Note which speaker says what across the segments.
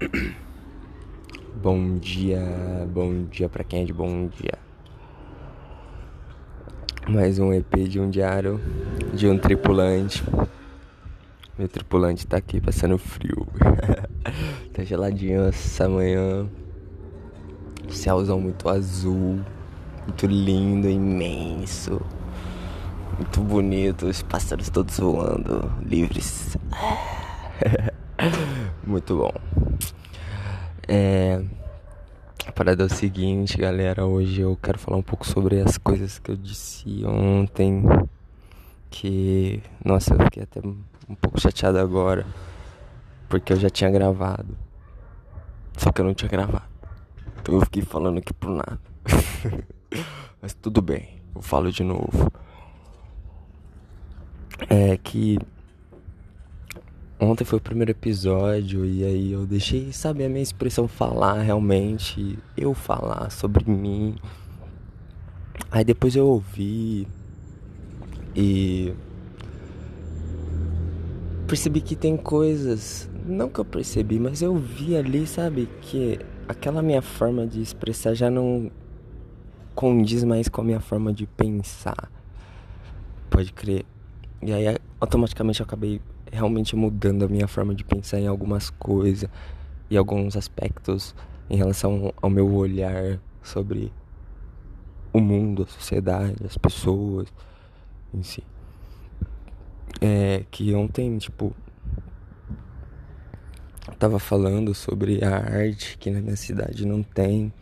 Speaker 1: Bom dia, bom dia para quem é de bom dia. Mais um EP de um diário de um tripulante. Meu tripulante tá aqui passando frio. tá geladinho essa manhã. Céuzão muito azul, muito lindo, imenso. Muito bonito, os pássaros todos voando, livres. muito bom. É. A parada é o seguinte, galera. Hoje eu quero falar um pouco sobre as coisas que eu disse ontem. Que. Nossa, eu fiquei até um pouco chateado agora. Porque eu já tinha gravado. Só que eu não tinha gravado. Então eu fiquei falando aqui por nada. Mas tudo bem, eu falo de novo. É que Ontem foi o primeiro episódio e aí eu deixei, sabe, a minha expressão falar realmente, eu falar sobre mim. Aí depois eu ouvi e percebi que tem coisas, não que eu percebi, mas eu vi ali, sabe, que aquela minha forma de expressar já não condiz mais com a minha forma de pensar. Pode crer. E aí automaticamente eu acabei realmente mudando a minha forma de pensar em algumas coisas e alguns aspectos em relação ao meu olhar sobre o mundo, a sociedade, as pessoas em si. É que ontem, tipo, tava falando sobre a arte que na minha cidade não tem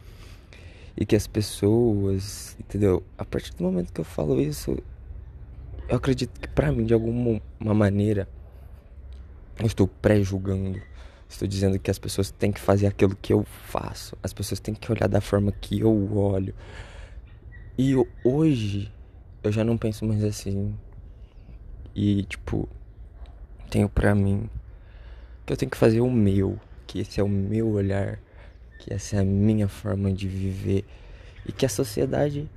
Speaker 1: e que as pessoas, entendeu? A partir do momento que eu falo isso, eu acredito que para mim de alguma maneira eu estou pré-julgando. Estou dizendo que as pessoas têm que fazer aquilo que eu faço. As pessoas têm que olhar da forma que eu olho. E eu, hoje eu já não penso mais assim. E tipo, tenho pra mim que eu tenho que fazer o meu, que esse é o meu olhar, que essa é a minha forma de viver e que a sociedade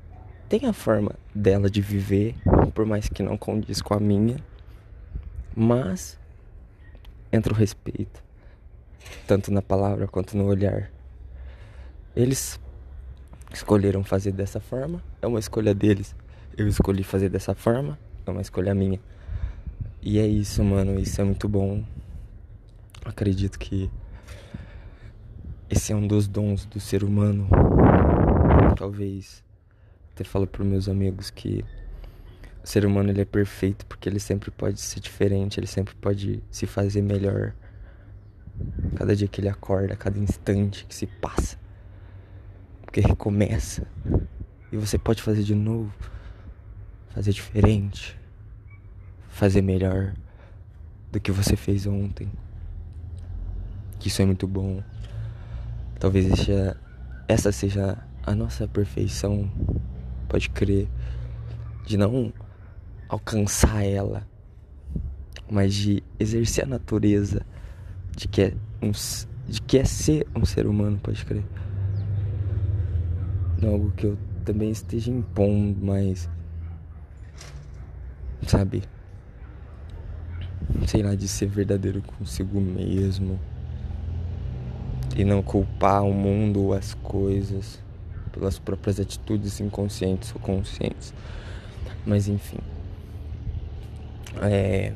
Speaker 1: tem a forma dela de viver, por mais que não condiz com a minha. Mas entra o respeito, tanto na palavra quanto no olhar. Eles escolheram fazer dessa forma, é uma escolha deles. Eu escolhi fazer dessa forma, é uma escolha minha. E é isso, mano, isso é muito bom. Acredito que esse é um dos dons do ser humano. Talvez até falo para meus amigos que o ser humano ele é perfeito porque ele sempre pode ser diferente, ele sempre pode se fazer melhor. Cada dia que ele acorda, cada instante que se passa. Porque recomeça. E você pode fazer de novo. Fazer diferente. Fazer melhor do que você fez ontem. Que isso é muito bom. Talvez essa, essa seja a nossa perfeição. Pode crer. De não alcançar ela, mas de exercer a natureza de que é, um, de que é ser um ser humano, pode crer. Não algo que eu também esteja impondo, mas. Sabe? Sei lá, de ser verdadeiro consigo mesmo. E não culpar o mundo ou as coisas pelas próprias atitudes inconscientes ou conscientes. Mas enfim. É.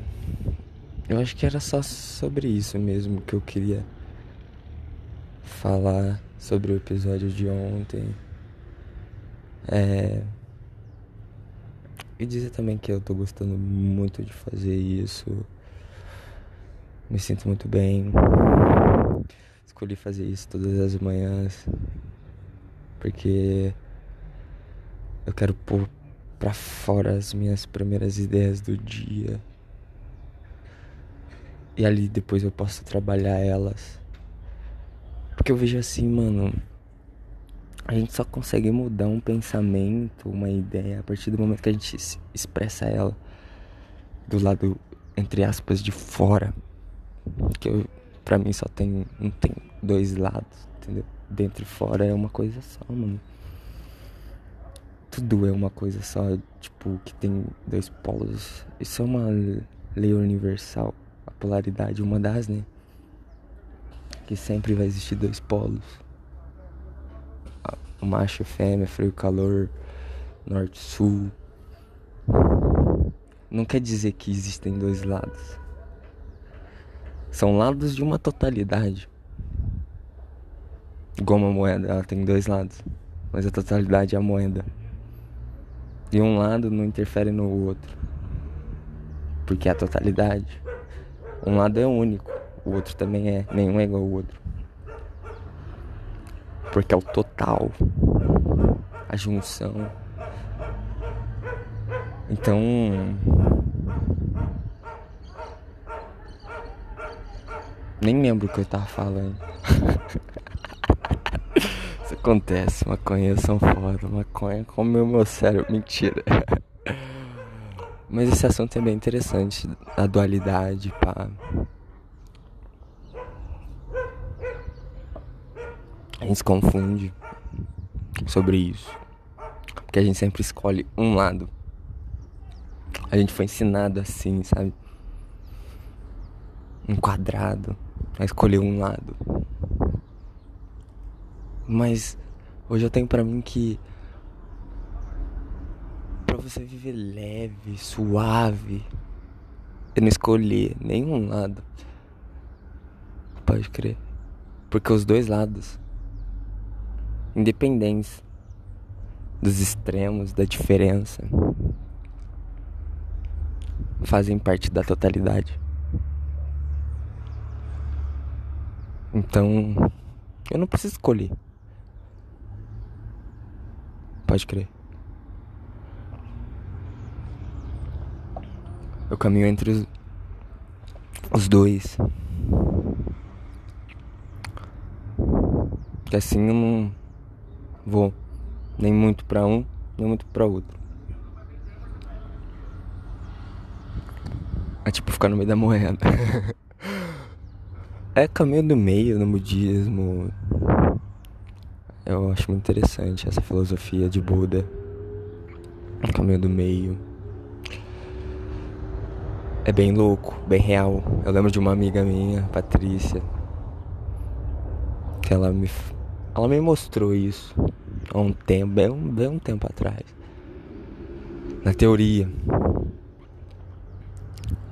Speaker 1: Eu acho que era só sobre isso mesmo que eu queria falar sobre o episódio de ontem. É. E dizer também que eu tô gostando muito de fazer isso. Me sinto muito bem. Escolhi fazer isso todas as manhãs. Porque eu quero pôr para fora as minhas primeiras ideias do dia. E ali depois eu posso trabalhar elas. Porque eu vejo assim, mano. A gente só consegue mudar um pensamento, uma ideia, a partir do momento que a gente expressa ela do lado, entre aspas, de fora. Que eu, pra mim só tem. Não tem dois lados, entendeu? Dentro e fora é uma coisa só, mano tudo é uma coisa só, tipo, que tem dois polos. Isso é uma lei universal, a polaridade, uma das, né? que sempre vai existir dois polos. O macho e fêmea, frio e calor, norte e sul. Não quer dizer que existem dois lados. São lados de uma totalidade. Igual uma moeda, ela tem dois lados. Mas a totalidade é a moeda. E um lado não interfere no outro. Porque é a totalidade. Um lado é único, o outro também é. Nenhum é igual ao outro. Porque é o total. A junção. Então. Nem lembro o que eu tava falando. Isso acontece, maconhas são foda, maconha comeu meu cérebro, mentira. Mas esse assunto é bem interessante, a dualidade, pá. A gente se confunde sobre isso. Porque a gente sempre escolhe um lado. A gente foi ensinado assim, sabe? Enquadrado a escolher um lado. Mas hoje eu tenho para mim que para você viver leve, suave, e não escolher nenhum lado. Pode crer. Porque os dois lados, independentes dos extremos, da diferença, fazem parte da totalidade. Então, eu não preciso escolher. Pode crer. Eu caminho entre os, os dois. Que assim eu não vou nem muito para um, nem muito para outro. É tipo ficar no meio da moeda. é caminho do meio no budismo. Eu acho muito interessante essa filosofia de Buda. Caminho do meio. É bem louco, bem real. Eu lembro de uma amiga minha, Patrícia, que ela me, ela me mostrou isso há um tempo, bem, bem um tempo atrás. Na teoria.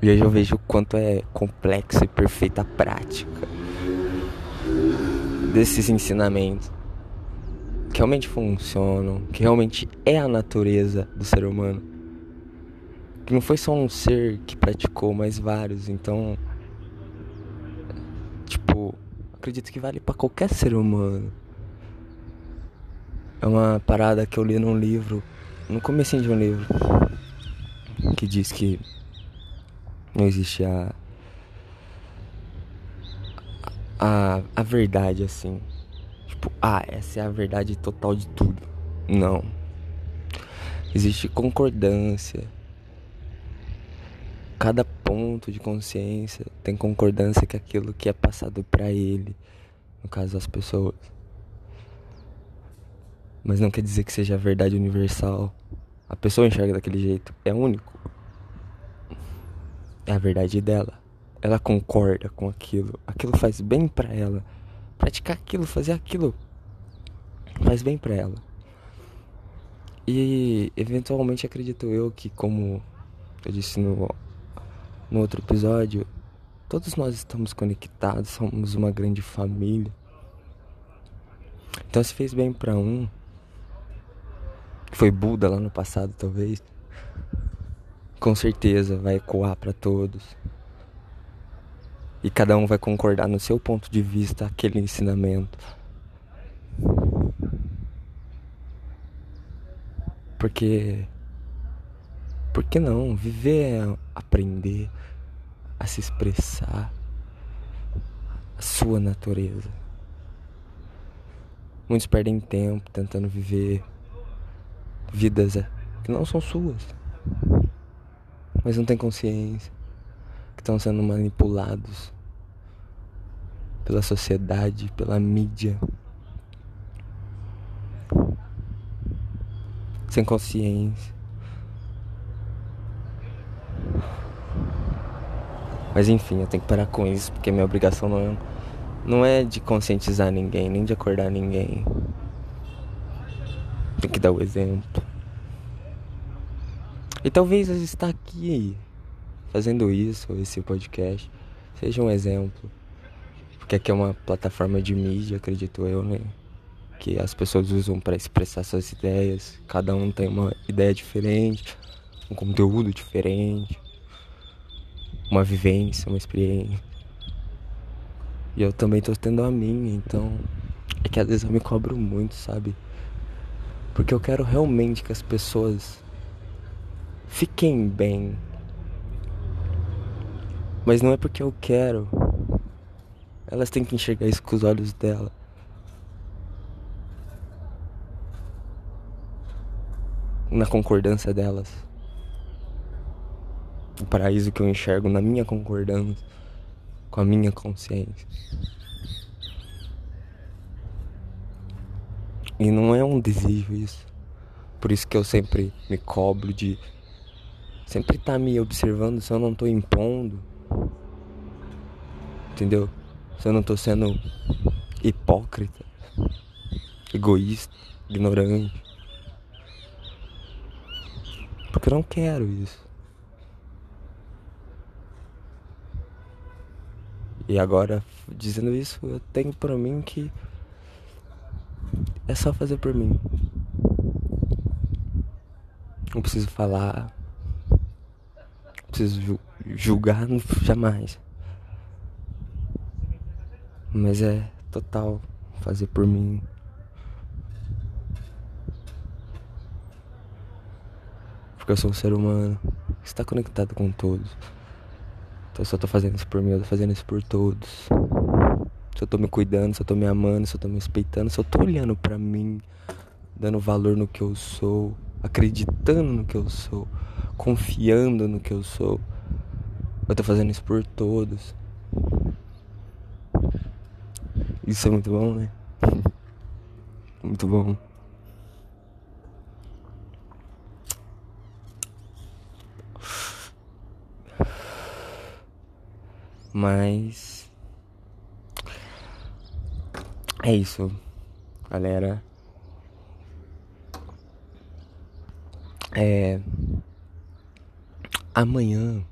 Speaker 1: E hoje eu vejo o quanto é complexo e perfeita a prática desses ensinamentos que realmente funcionam, que realmente é a natureza do ser humano que não foi só um ser que praticou, mas vários. Então, tipo, acredito que vale para qualquer ser humano. É uma parada que eu li num livro, no começo de um livro, que diz que não existe a a, a verdade assim. Tipo, ah, essa é a verdade total de tudo. Não. Existe concordância cada ponto de consciência tem concordância com aquilo que é passado para ele, no caso as pessoas. Mas não quer dizer que seja a verdade universal. A pessoa enxerga daquele jeito, é único. É a verdade dela. Ela concorda com aquilo, aquilo faz bem para ela. Praticar aquilo, fazer aquilo faz bem para ela. E eventualmente acredito eu que como eu disse no no outro episódio, todos nós estamos conectados, somos uma grande família. Então se fez bem para um, que foi Buda lá no passado talvez, com certeza vai ecoar para todos. E cada um vai concordar no seu ponto de vista aquele ensinamento. Porque por que não? Viver é aprender a se expressar a sua natureza. Muitos perdem tempo tentando viver vidas é, que não são suas, mas não têm consciência, que estão sendo manipulados pela sociedade, pela mídia. Sem consciência. Mas enfim, eu tenho que parar com isso, porque minha obrigação não é não é de conscientizar ninguém, nem de acordar ninguém. Tem que dar o exemplo. E talvez estar aqui fazendo isso, esse podcast, seja um exemplo. Porque aqui é uma plataforma de mídia, acredito eu, né? Que as pessoas usam para expressar suas ideias. Cada um tem uma ideia diferente, um conteúdo diferente, uma vivência, uma experiência. E eu também tô tendo a minha, então é que às vezes eu me cobro muito, sabe? Porque eu quero realmente que as pessoas fiquem bem. Mas não é porque eu quero. Elas têm que enxergar isso com os olhos dela. Na concordância delas. O paraíso que eu enxergo na minha concordância com a minha consciência. E não é um desejo isso. Por isso que eu sempre me cobro de sempre estar tá me observando se eu não estou impondo. Entendeu? Se eu não estou sendo hipócrita, egoísta, ignorante. Porque eu não quero isso. E agora, dizendo isso, eu tenho para mim que é só fazer por mim. Não preciso falar. Não preciso julgar jamais. Mas é total fazer por mim. Porque eu sou um ser humano que está conectado com todos. Então eu só tô fazendo isso por mim, eu tô fazendo isso por todos. Se eu tô me cuidando, se eu tô me amando, se eu tô me respeitando, se eu tô olhando pra mim, dando valor no que eu sou, acreditando no que eu sou, confiando no que eu sou. Eu tô fazendo isso por todos. Isso é muito bom, né? muito bom. Mas é isso, galera. É amanhã,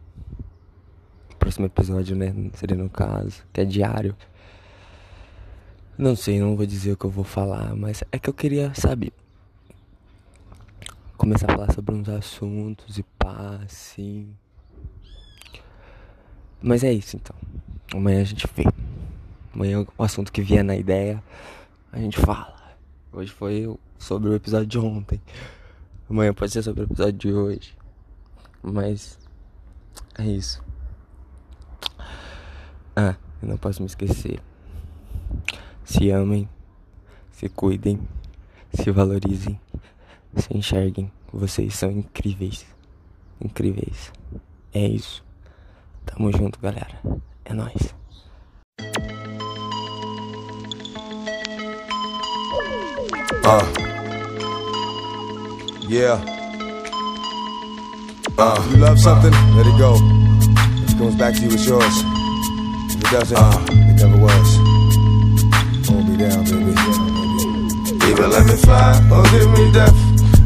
Speaker 1: próximo episódio, né? Seria no caso, que é diário. Não sei, não vou dizer o que eu vou falar, mas é que eu queria, sabe, começar a falar sobre uns assuntos e pá, assim. Mas é isso então. Amanhã a gente vê. Amanhã o assunto que vier na ideia, a gente fala. Hoje foi sobre o episódio de ontem. Amanhã pode ser sobre o episódio de hoje. Mas é isso. Ah, eu não posso me esquecer. Se amem, se cuidem, se valorizem, se enxerguem. Vocês são incríveis. Incríveis. É isso. Tamo junto, galera. É nóis. Uh. Yeah. Uh. If you love something, let it go. If it comes back to you, it's yours. If it doesn't, uh. it never was. Me down, baby. Either let me fly or give me death.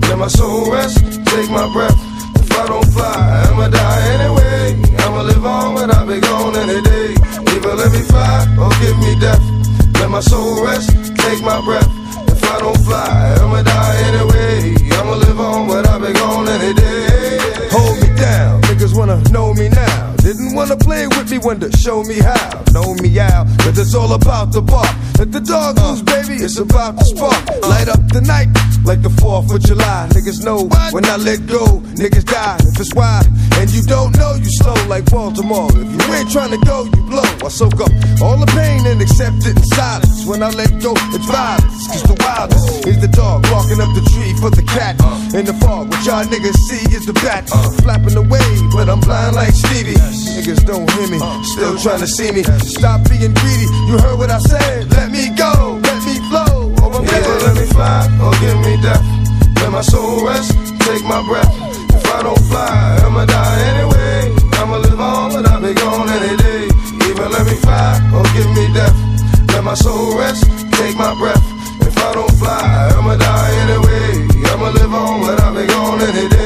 Speaker 1: Let my soul rest, take my breath. If I don't fly, I'ma die anyway. I'ma live on, but I'll be gone any day. Either let me fly or give me death. Let my soul rest, take my breath. If I don't fly, I'ma die wanna play with me, to show me how. Know me out, cause it's all about the bark. Let the dog loose, baby, it's about to spark. Light up the night like the 4th of July. Niggas know when I let go, niggas die. If it's wild and you don't know, you slow like Baltimore. If you ain't trying to go, you blow. I soak up all the pain and accept it in silence. When I let go, it's violence. Cause the wildest is the dog walking up the tree for the cat. In the fog, what y'all niggas see is the bat. Flapping away, but I'm blind like Stevie. Niggas don't hear me, still trying to see me. Stop being greedy, you heard what I said. Let me go, let me flow. Over yeah, let me fly or give me death. Let my soul rest, take my breath. If I don't fly, I'ma die anyway. I'ma live on, but I'll be gone any day. Even let me fly or give me death.
Speaker 2: Let my soul rest, take my breath. If I don't fly, I'ma die anyway. I'ma live on, but I'll be gone any day.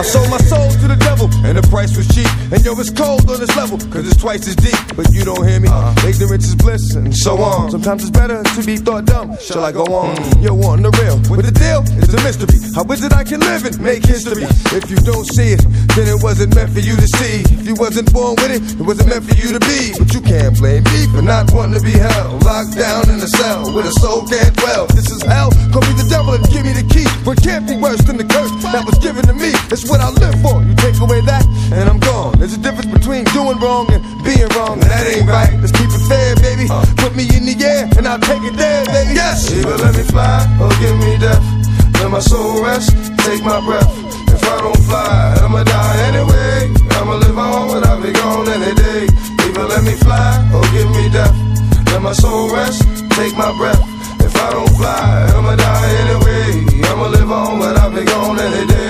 Speaker 3: I sold my soul to the devil, and the price was cheap. And yo, it's cold on this level, cause it's twice as deep. But you don't hear me. Uh-huh. Ignorance is bliss, and so on. Sometimes it's better to be thought dumb. Shall I go on? Mm. Yo, on the real. With the deal, it's a mystery. How is it I can live and make history? If you don't see it, then it wasn't meant for you to see. If you wasn't born with it, it wasn't meant for you to be. But you can't blame me for not wanting to be held. Locked down in a cell where the soul can't dwell. This is hell. Call me the devil and give me the key. For it can't be worse than the curse that was given to me. It's what I live for. You take away that, and I'm gone. There's a difference between doing wrong and being wrong. And that ain't right. Let's keep it fair, baby. Uh. Put me in the air, and I'll take it there, baby. Yes.
Speaker 2: Either let me fly or give me death. Let my soul rest, take my breath. If I don't fly, I'ma die anyway. I'ma live on, but I'll be gone any day. Either let me fly or give me death. Let my soul rest, take my breath. If I don't fly, I'ma die anyway. I'ma live on, but I'll be gone any day.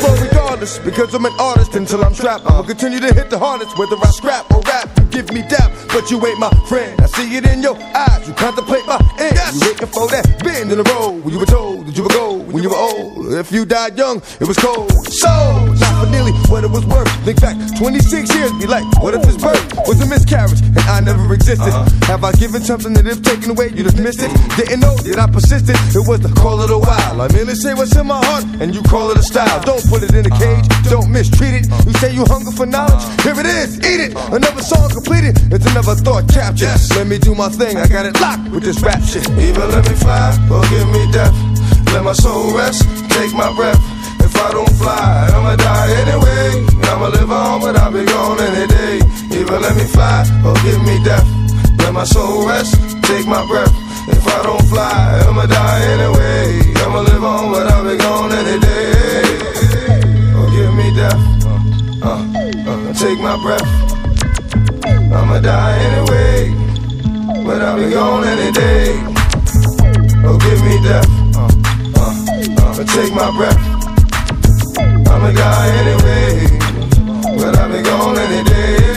Speaker 3: Flow regardless, because I'm an artist until I'm strapped. I'ma continue to hit the hardest, whether I scrap or rap. You give me dap, but you ain't my friend. I see it in your eyes, you contemplate my end. Yes. You waiting for that bend in the road when you were told that you would go when you were old. If you died young, it was cold. So, not for nearly what it was worth. Think back 26 years, be like, what if his birth was a miscarriage and I never existed? Uh-huh. Have I given something that if taken away, you'd have missed it? Didn't know that I persisted, it was the call of the wild. I merely say what's in my heart, and you call it a style. Don't put it in a cage, don't mistreat it. You say you hunger for knowledge, here it is, eat it. Another song completed, it's another thought captured. Let me do my thing, I got it locked with this rap shit.
Speaker 2: Either let me fly or give me death. Let my soul rest, take my breath. If I don't fly, I'ma die anyway. I'ma live on, but I'll be gone any day. Either let me fly or give me death. Let my soul rest, take my breath. If I don't fly, I'ma die anyway. I'ma live on, but I'll be gone any day. Or give me death. Uh, uh, uh, take my breath. I'ma die anyway, but I'll be gone any day. Or give me death. Uh, uh, uh, take my breath. I'ma die anyway, but I'll be gone any day.